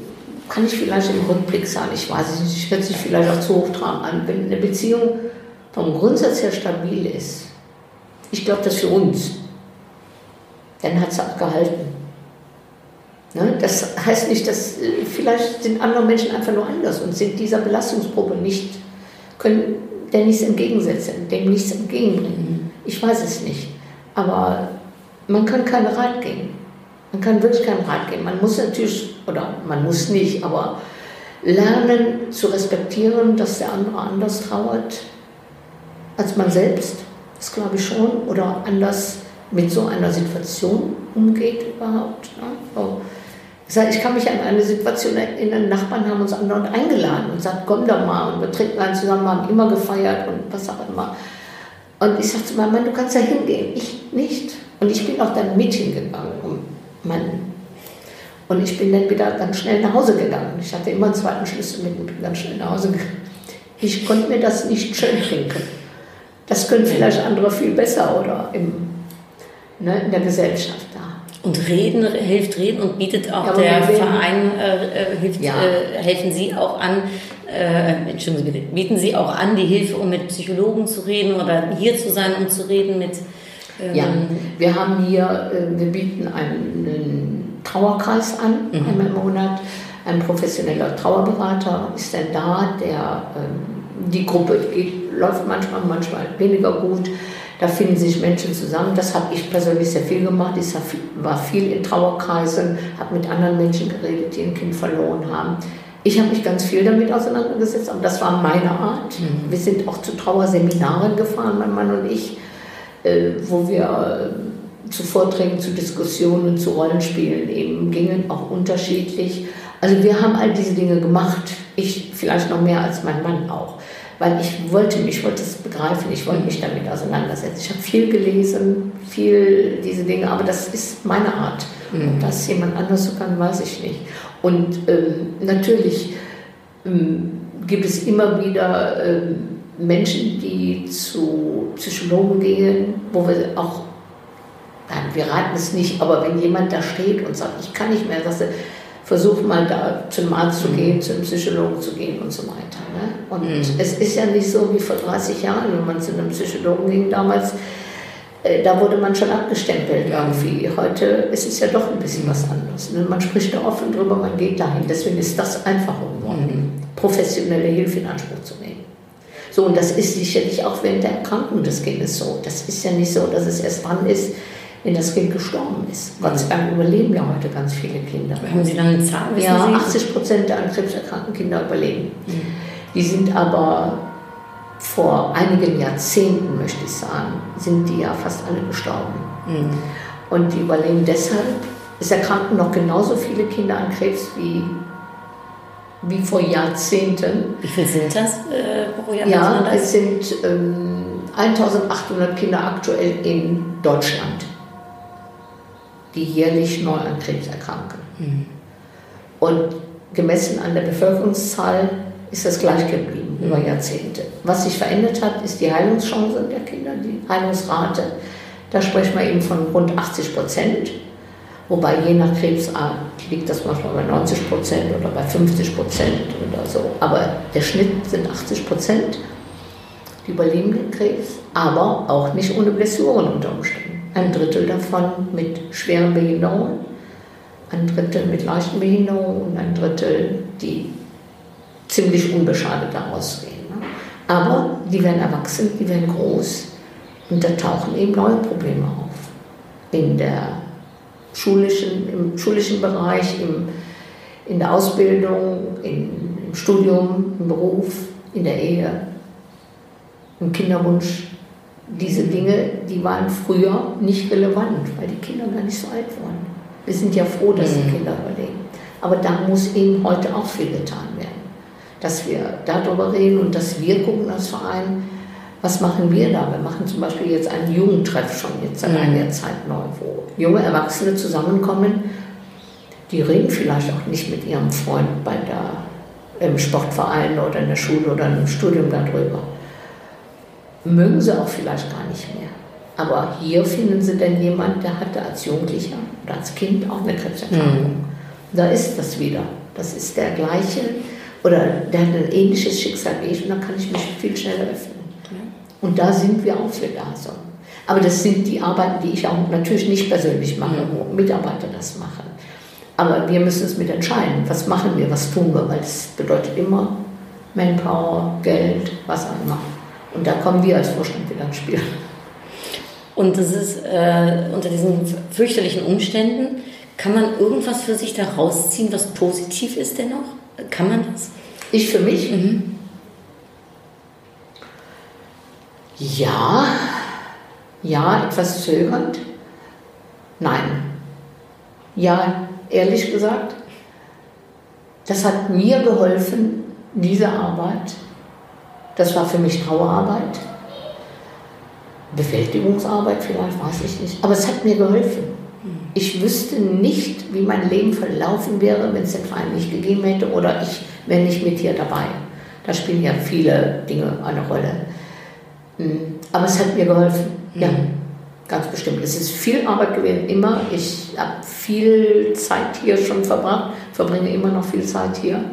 kann ich vielleicht im Rückblick sagen, ich weiß es nicht, ich werde sich vielleicht auch zu hochtragen an, wenn eine Beziehung vom Grundsatz her stabil ist, ich glaube, das für uns, dann hat es auch gehalten. Ne? Das heißt nicht, dass äh, vielleicht sind andere Menschen einfach nur anders und sind dieser Belastungsprobe nicht, können der nichts entgegensetzen, dem nichts entgegenbringen. Ich weiß es nicht. Aber man kann keinen Rat geben. Man kann wirklich keinen Rat geben. Man muss natürlich, oder man muss nicht, aber lernen zu respektieren, dass der andere anders trauert als man selbst. Das glaube ich schon. Oder anders mit so einer Situation umgeht überhaupt. Ne? So. Ich kann mich an eine Situation erinnern, Nachbarn haben uns andauernd eingeladen und sagt, komm doch mal und wir trinken einen zusammen, haben immer gefeiert und was auch immer. Und ich sagte zu meinem Mann, du kannst da hingehen, ich nicht. Und ich bin auch dann mit hingegangen, um meinen und ich bin dann wieder ganz schnell nach Hause gegangen. Ich hatte immer einen zweiten Schlüssel mit und bin ganz schnell nach Hause gegangen. Ich konnte mir das nicht schön trinken. Das können vielleicht andere viel besser oder im, ne, in der Gesellschaft da. Und reden hilft reden und bietet auch Ja, der Verein äh, äh, hilft, Ja. äh, helfen Sie auch an, äh, Entschuldigen Sie bitte, bieten Sie auch an die Hilfe, um mit Psychologen zu reden oder hier zu sein, um zu reden mit Ja, wir haben hier, äh, wir bieten einen Trauerkreis an, einmal im Monat. Ein professioneller Trauerberater ist dann da, der ähm, die Gruppe geht, läuft manchmal, manchmal weniger gut. Da finden sich Menschen zusammen. Das habe ich persönlich sehr viel gemacht. Ich war viel in Trauerkreisen, habe mit anderen Menschen geredet, die ein Kind verloren haben. Ich habe mich ganz viel damit auseinandergesetzt, aber das war meine Art. Wir sind auch zu Trauerseminaren gefahren, mein Mann und ich wo wir äh, zu Vorträgen, zu Diskussionen, zu Rollenspielen eben gingen, auch unterschiedlich. Also wir haben all diese Dinge gemacht. Ich vielleicht noch mehr als mein Mann auch. Weil ich wollte mich, ich wollte es begreifen, ich wollte mich damit auseinandersetzen. Ich habe viel gelesen, viel diese Dinge, aber das ist meine Art. Ob das jemand anders so kann, weiß ich nicht. Und ähm, natürlich ähm, gibt es immer wieder ähm, Menschen, die zu Psychologen gehen, wo wir auch, nein, wir raten es nicht, aber wenn jemand da steht und sagt, ich kann nicht mehr, sagst du, versuch mal da zum Arzt zu gehen, zum Psychologen zu gehen und so weiter. Ne? Und es ist ja nicht so wie vor 30 Jahren, wenn man zu einem Psychologen ging damals, äh, da wurde man schon abgestempelt irgendwie. Heute ist es ja doch ein bisschen was anderes. Ne? Man spricht da offen drüber, man geht dahin. Deswegen ist das einfacher geworden, professionelle Hilfe in Anspruch zu nehmen. So, und das ist sicherlich auch während der Erkrankung des Kindes so. Das ist ja nicht so, dass es erst dran ist, wenn das Kind gestorben ist. Gott sei Dank überleben ja heute ganz viele Kinder. haben Sie dann eine Zahl? Wissen Ja, Sie? 80 Prozent der an Krebs erkrankten Kinder überleben. Die sind aber vor einigen Jahrzehnten, möchte ich sagen, sind die ja fast alle gestorben. Und die überleben deshalb. Es erkranken noch genauso viele Kinder an Krebs wie, wie vor Jahrzehnten. Wie viel sind das äh, pro Jahr? Ja, es sind ähm, 1800 Kinder aktuell in Deutschland, die jährlich neu an Krebs erkranken. Und gemessen an der Bevölkerungszahl ist das gleich geblieben über Jahrzehnte. Was sich verändert hat, ist die Heilungschance der Kinder, die Heilungsrate. Da sprechen wir eben von rund 80 Prozent. Wobei je nach Krebsart liegt das manchmal bei 90 Prozent oder bei 50 Prozent oder so. Aber der Schnitt sind 80 Prozent, die überleben den Krebs, aber auch nicht ohne Blessuren unter Umständen. Ein Drittel davon mit schweren Behinderungen, ein Drittel mit leichten Behinderungen und ein Drittel, die ziemlich unbeschadet daraus gehen. Ne? Aber die werden erwachsen, die werden groß und da tauchen eben neue Probleme auf. In der schulischen, im schulischen Bereich, im, in der Ausbildung, in, im Studium, im Beruf, in der Ehe, im Kinderwunsch. Diese Dinge, die waren früher nicht relevant, weil die Kinder gar nicht so alt wurden. Wir sind ja froh, dass die Kinder überleben. Aber da muss eben heute auch viel getan werden. dass wir darüber reden und dass wir gucken als Verein, was machen wir da? Wir machen zum Beispiel jetzt einen Jugendtreff schon jetzt seit Mhm. einiger Zeit neu, wo junge Erwachsene zusammenkommen, die reden vielleicht auch nicht mit ihrem Freund bei der, im Sportverein oder in der Schule oder im Studium darüber. Mögen sie auch vielleicht gar nicht mehr. Aber hier finden sie dann jemand, der hatte als Jugendlicher oder als Kind auch eine Krebserkrankung. Da ist das wieder. Das ist der gleiche oder der hat ein ähnliches Schicksal wie ich und da kann ich mich viel schneller öffnen. Und da sind wir auch für da. So. Aber das sind die Arbeiten, die ich auch natürlich nicht persönlich mache, wo Mitarbeiter das machen. Aber wir müssen es mit entscheiden. Was machen wir, was tun wir? Weil das bedeutet immer Manpower, Geld, was auch immer. Und da kommen wir als Vorstand wieder ins Spiel. Und das ist äh, unter diesen fürchterlichen Umständen, kann man irgendwas für sich da rausziehen, was positiv ist dennoch? Kann man das? Ich für mich? Ja, ja, etwas zögernd. Nein. Ja, ehrlich gesagt, das hat mir geholfen, diese Arbeit. Das war für mich Trauerarbeit. Bewältigungsarbeit vielleicht, weiß ich nicht. Aber es hat mir geholfen. Ich wüsste nicht, wie mein Leben verlaufen wäre, wenn es den Verein nicht gegeben hätte oder ich wäre nicht mit hier dabei. Da spielen ja viele Dinge eine Rolle. Mm, Aber es hat mir geholfen. Ja, ganz bestimmt. Es ist viel Arbeit gewesen, immer. Ich habe viel Zeit hier schon verbracht, verbringe immer noch viel Zeit hier.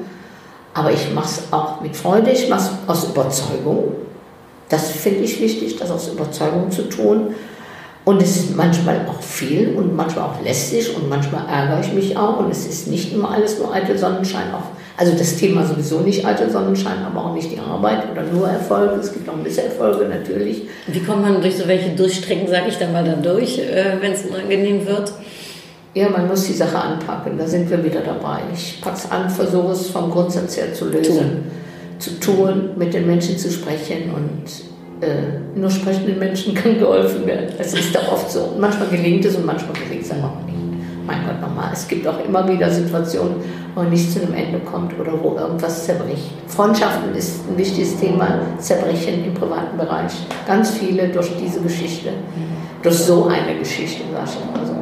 Aber ich mache es auch mit Freude, ich mache es aus Überzeugung. Das finde ich wichtig, das aus Überzeugung zu tun. Und es ist manchmal auch viel und manchmal auch lästig und manchmal ärgere ich mich auch. Und es ist nicht immer alles nur eitel Sonnenschein. Auch, also das Thema sowieso nicht eitel Sonnenschein, aber auch nicht die Arbeit oder nur Erfolge. Es gibt auch Misserfolge natürlich. Wie kommt man durch so welche Durchstrecken, sage ich dann mal, dann durch, äh, wenn es unangenehm wird? Ja, man muss die Sache anpacken, da sind wir wieder dabei. Ich packe es an, versuche es vom Grundsatz her zu lösen, Tun. zu tun, mit den Menschen zu sprechen und äh, nur sprechenden Menschen kann geholfen werden. Es ist doch oft so. Und manchmal gelingt es und manchmal gelingt es aber auch nicht. Mein Gott, nochmal. Es gibt auch immer wieder Situationen, wo man nicht zu einem Ende kommt oder wo irgendwas zerbricht. Freundschaften ist ein wichtiges Thema, Zerbrechen im privaten Bereich. Ganz viele durch diese Geschichte, durch so eine Geschichte, sag ich mal so.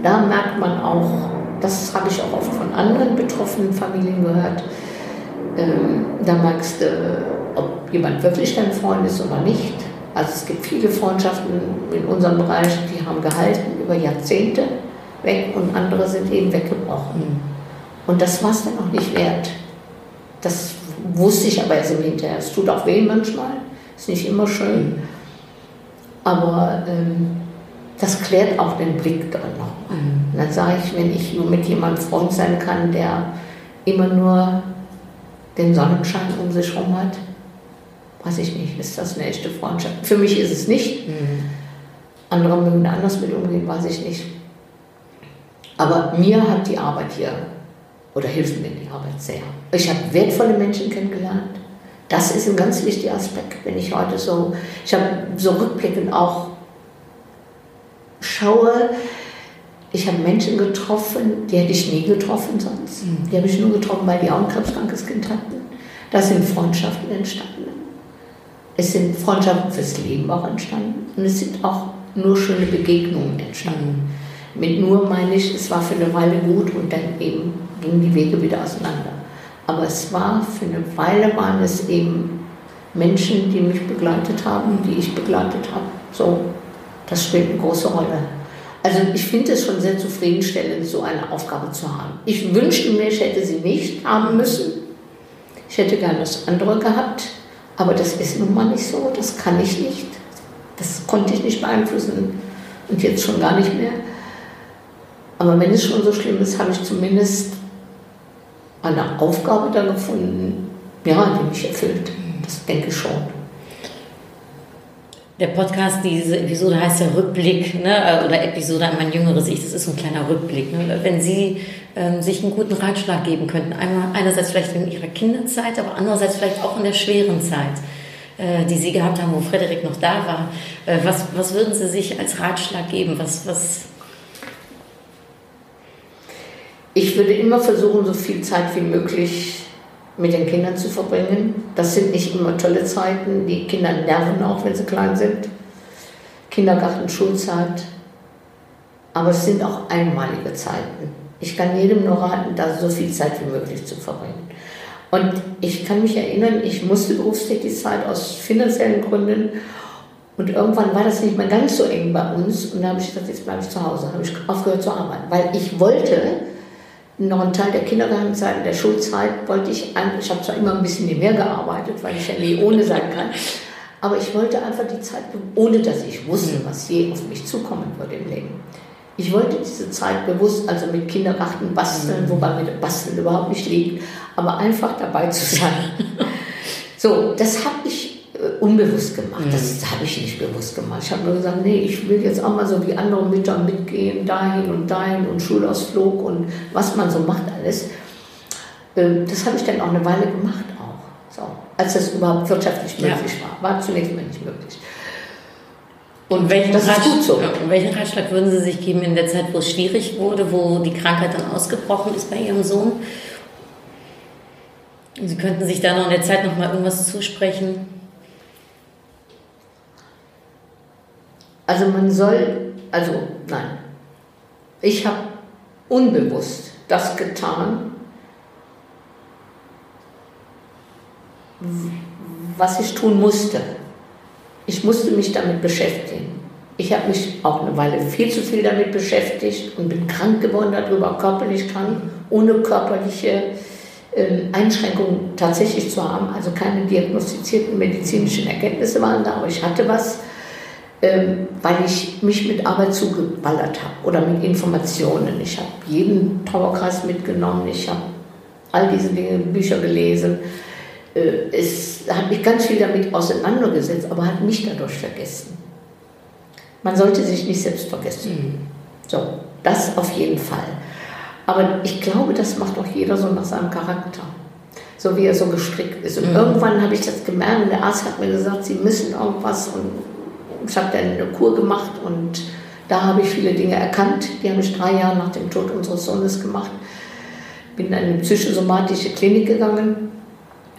Da merkt man auch, das habe ich auch oft von anderen betroffenen Familien gehört, ähm, da merkst du, ob jemand wirklich dein Freund ist oder nicht. Also es gibt viele Freundschaften in unserem Bereich, die haben gehalten über Jahrzehnte weg und andere sind eben weggebrochen. Und das war es dann auch nicht wert. Das wusste ich aber erst im Hinterher. Es tut auch weh manchmal, ist nicht immer schön. Aber ähm, das klärt auch den Blick dann noch. Und dann sage ich, wenn ich nur mit jemandem Freund sein kann, der immer nur den Sonnenschein um sich herum hat, weiß ich nicht, ist das eine echte Freundschaft. Für mich ist es nicht. Andere mögen anders mit umgehen, weiß ich nicht. Aber mir hat die Arbeit hier, oder hilft mir die Arbeit sehr. Ich habe wertvolle Menschen kennengelernt. Das ist ein ganz wichtiger Aspekt, wenn ich heute so, ich habe so rückblickend auch schaue, ich habe Menschen getroffen, die hätte ich nie getroffen sonst. Die habe ich nur getroffen, weil die auch ein krebskrankes Kind hatten. Da sind Freundschaften entstanden. Es sind Freundschaften fürs Leben auch entstanden. Und es sind auch nur schöne Begegnungen entstanden. Mit nur meine ich, es war für eine Weile gut und dann eben gingen die Wege wieder auseinander. Aber es war für eine Weile waren es eben Menschen, die mich begleitet haben, die ich begleitet habe. So, das spielt eine große Rolle. Also ich finde es schon sehr zufriedenstellend, so eine Aufgabe zu haben. Ich wünschte mir, ich hätte sie nicht haben müssen. Ich hätte gerne das andere gehabt, aber das ist nun mal nicht so, das kann ich nicht. Das konnte ich nicht beeinflussen und jetzt schon gar nicht mehr. Aber wenn es schon so schlimm ist, habe ich zumindest eine Aufgabe da gefunden, ja, die mich erfüllt. Das denke ich schon. Der Podcast, diese Episode heißt ja Rückblick, ne? oder Episode an mein jüngeres Ich, das ist so ein kleiner Rückblick. Ne? Wenn Sie ähm, sich einen guten Ratschlag geben könnten, einmal, einerseits vielleicht in Ihrer Kinderzeit, aber andererseits vielleicht auch in der schweren Zeit, äh, die Sie gehabt haben, wo Frederik noch da war, äh, was, was würden Sie sich als Ratschlag geben? Was, was, Ich würde immer versuchen, so viel Zeit wie möglich mit den Kindern zu verbringen. Das sind nicht immer tolle Zeiten. Die Kinder nerven auch, wenn sie klein sind. Kindergarten, Schulzeit. Aber es sind auch einmalige Zeiten. Ich kann jedem nur raten, da so viel Zeit wie möglich zu verbringen. Und ich kann mich erinnern, ich musste berufstätig sein aus finanziellen Gründen. Und irgendwann war das nicht mehr ganz so eng bei uns. Und da habe ich gesagt, jetzt bleibe ich zu Hause. habe ich aufgehört zu arbeiten. Weil ich wollte noch einen Teil der Kindergartenzeit, der Schulzeit, wollte ich, an, ich habe zwar immer ein bisschen mehr gearbeitet, weil ich ja nie ohne sein kann. Aber ich wollte einfach die Zeit, ohne dass ich wusste, was je auf mich zukommen würde im Leben. Ich wollte diese Zeit bewusst, also mit Kindergarten basteln, wobei mir Basteln überhaupt nicht liegt, aber einfach dabei zu sein. so, das habe ich unbewusst gemacht. Das habe ich nicht bewusst gemacht. Ich habe nur gesagt, nee, ich will jetzt auch mal so wie andere Mütter mitgehen, dahin und dahin und Schulausflug und was man so macht alles. Ähm, Das habe ich dann auch eine Weile gemacht auch. So, als das überhaupt wirtschaftlich Ja. möglich war. War zunächst mal nicht möglich. Und welchen, das Ratsch- gut so. Ja, welchen Ratschlag würden Sie sich geben in der Zeit, wo es schwierig wurde, wo die Krankheit dann ausgebrochen ist bei Ihrem Sohn? Sie könnten sich da noch in der Zeit noch mal irgendwas zusprechen. Also man soll, also nein, ich habe unbewusst das getan, was ich tun musste. Ich musste mich damit beschäftigen. Ich habe mich auch eine Weile viel zu viel damit beschäftigt und bin krank geworden darüber, körperlich krank, ohne körperliche ähm, Einschränkungen tatsächlich zu haben. Also keine diagnostizierten medizinischen Erkenntnisse waren da, aber ich hatte was weil ich mich mit Arbeit zugeballert habe oder mit Informationen. Ich habe jeden Trauerkreis mitgenommen, ich habe all diese Dinge, Bücher gelesen. Äh, es hat mich ganz viel damit auseinandergesetzt, aber hat mich dadurch vergessen. Man sollte sich nicht selbst vergessen. So, das auf jeden Fall. Aber ich glaube, das macht auch jeder so nach seinem Charakter. So wie er so gestrickt ist. Und irgendwann habe ich das gemerkt und der Arzt hat mir gesagt, Sie müssen irgendwas. Und ich habe dann eine Kur gemacht und da habe ich viele Dinge erkannt. Die habe ich drei Jahre nach dem Tod unseres Sohnes gemacht. Bin in eine psychosomatische Klinik gegangen.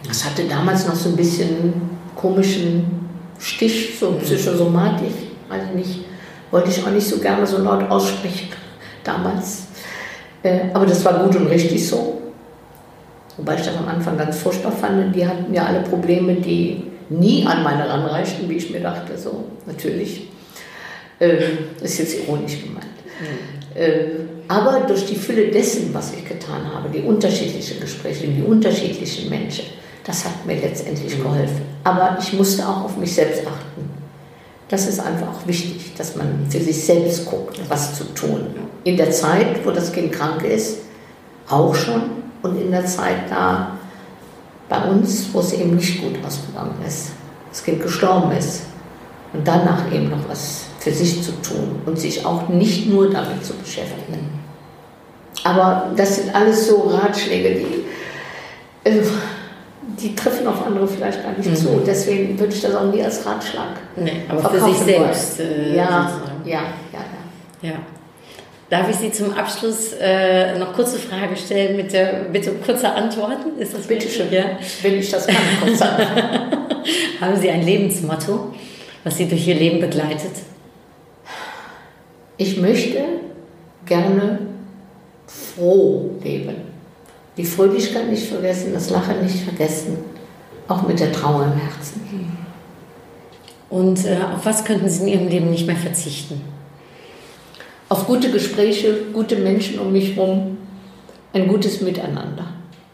Das hatte damals noch so ein bisschen komischen Stich, so psychosomatisch. Also nicht, wollte ich auch nicht so gerne so laut aussprechen damals. Äh, aber das war gut und richtig so. Wobei ich das am Anfang ganz furchtbar fand. Die hatten ja alle Probleme, die nie an meine ranreichten, wie ich mir dachte. So, natürlich. Ähm, ist jetzt ironisch gemeint. Ähm, aber durch die Fülle dessen, was ich getan habe, die unterschiedlichen Gespräche, die unterschiedlichen Menschen, das hat mir letztendlich geholfen. Aber ich musste auch auf mich selbst achten. Das ist einfach auch wichtig, dass man für sich selbst guckt, was zu tun. In der Zeit, wo das Kind krank ist, auch schon. Und in der Zeit da bei uns, wo es eben nicht gut ausgegangen ist, das Kind gestorben ist. Und danach eben noch was für sich zu tun und sich auch nicht nur damit zu beschäftigen. Aber das sind alles so Ratschläge, die, äh, die treffen auf andere vielleicht gar nicht zu. Deswegen würde ich das auch nie als Ratschlag Nee, aber für sich selbst. Äh, ja, ja, ja, ja. Ja. Darf ich Sie zum Abschluss äh, noch kurze Frage stellen mit der Bitte kurze Antworten? Ist das Bitte möglich? schön, Ja. wenn ich das kann. kurz. Haben Sie ein Lebensmotto, was Sie durch Ihr Leben begleitet? Ich möchte gerne froh leben. Die Fröhlichkeit nicht vergessen, das Lachen nicht vergessen, auch mit der Trauer im Herzen. Und äh, auf was könnten Sie in Ihrem Leben nicht mehr verzichten? Auf gute Gespräche, gute Menschen um mich herum, ein gutes Miteinander.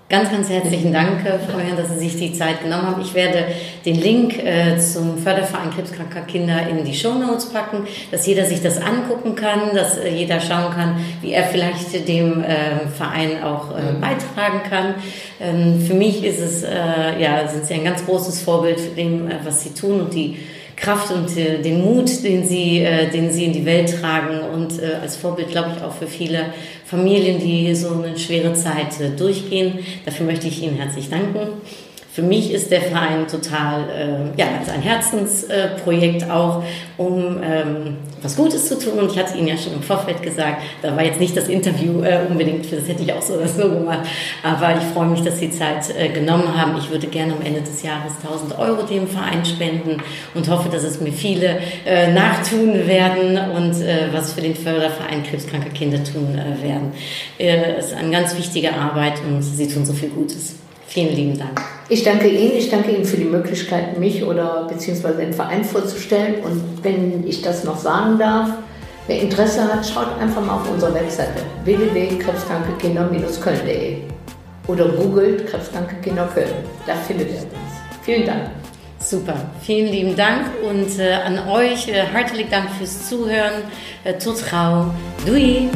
Ganz, ganz herzlichen Dank, Frau Herrn, dass Sie sich die Zeit genommen haben. Ich werde den Link äh, zum Förderverein Krebskranker Kinder in die Shownotes packen, dass jeder sich das angucken kann, dass äh, jeder schauen kann, wie er vielleicht dem äh, Verein auch äh, beitragen kann. Ähm, für mich ist es, äh, ja, sind Sie ein ganz großes Vorbild für dem, äh, was Sie tun und die Kraft und äh, den Mut, den sie, äh, den sie in die Welt tragen und äh, als Vorbild, glaube ich, auch für viele Familien, die so eine schwere Zeit äh, durchgehen. Dafür möchte ich Ihnen herzlich danken. Für mich ist der Verein total, äh, ja, ist ein Herzensprojekt auch, um ähm, was Gutes zu tun. Und ich hatte Ihnen ja schon im Vorfeld gesagt, da war jetzt nicht das Interview äh, unbedingt das hätte ich auch so oder so gemacht. Aber ich freue mich, dass Sie Zeit äh, genommen haben. Ich würde gerne am Ende des Jahres 1000 Euro dem Verein spenden und hoffe, dass es mir viele äh, nachtun werden und äh, was für den Förderverein krebskranke Kinder tun äh, werden. Äh, es ist eine ganz wichtige Arbeit und Sie tun so viel Gutes. Vielen lieben Dank. Ich danke Ihnen, ich danke Ihnen für die Möglichkeit, mich oder beziehungsweise den Verein vorzustellen. Und wenn ich das noch sagen darf, wer Interesse hat, schaut einfach mal auf unsere Webseite www.krebskrankekinder-köln.de oder googelt Krebskranke Kinder Köln. Da findet ihr uns. Vielen Dank. Super, vielen lieben Dank und äh, an euch äh, herzlichen Dank fürs Zuhören. Äh, tot gauw. Doei!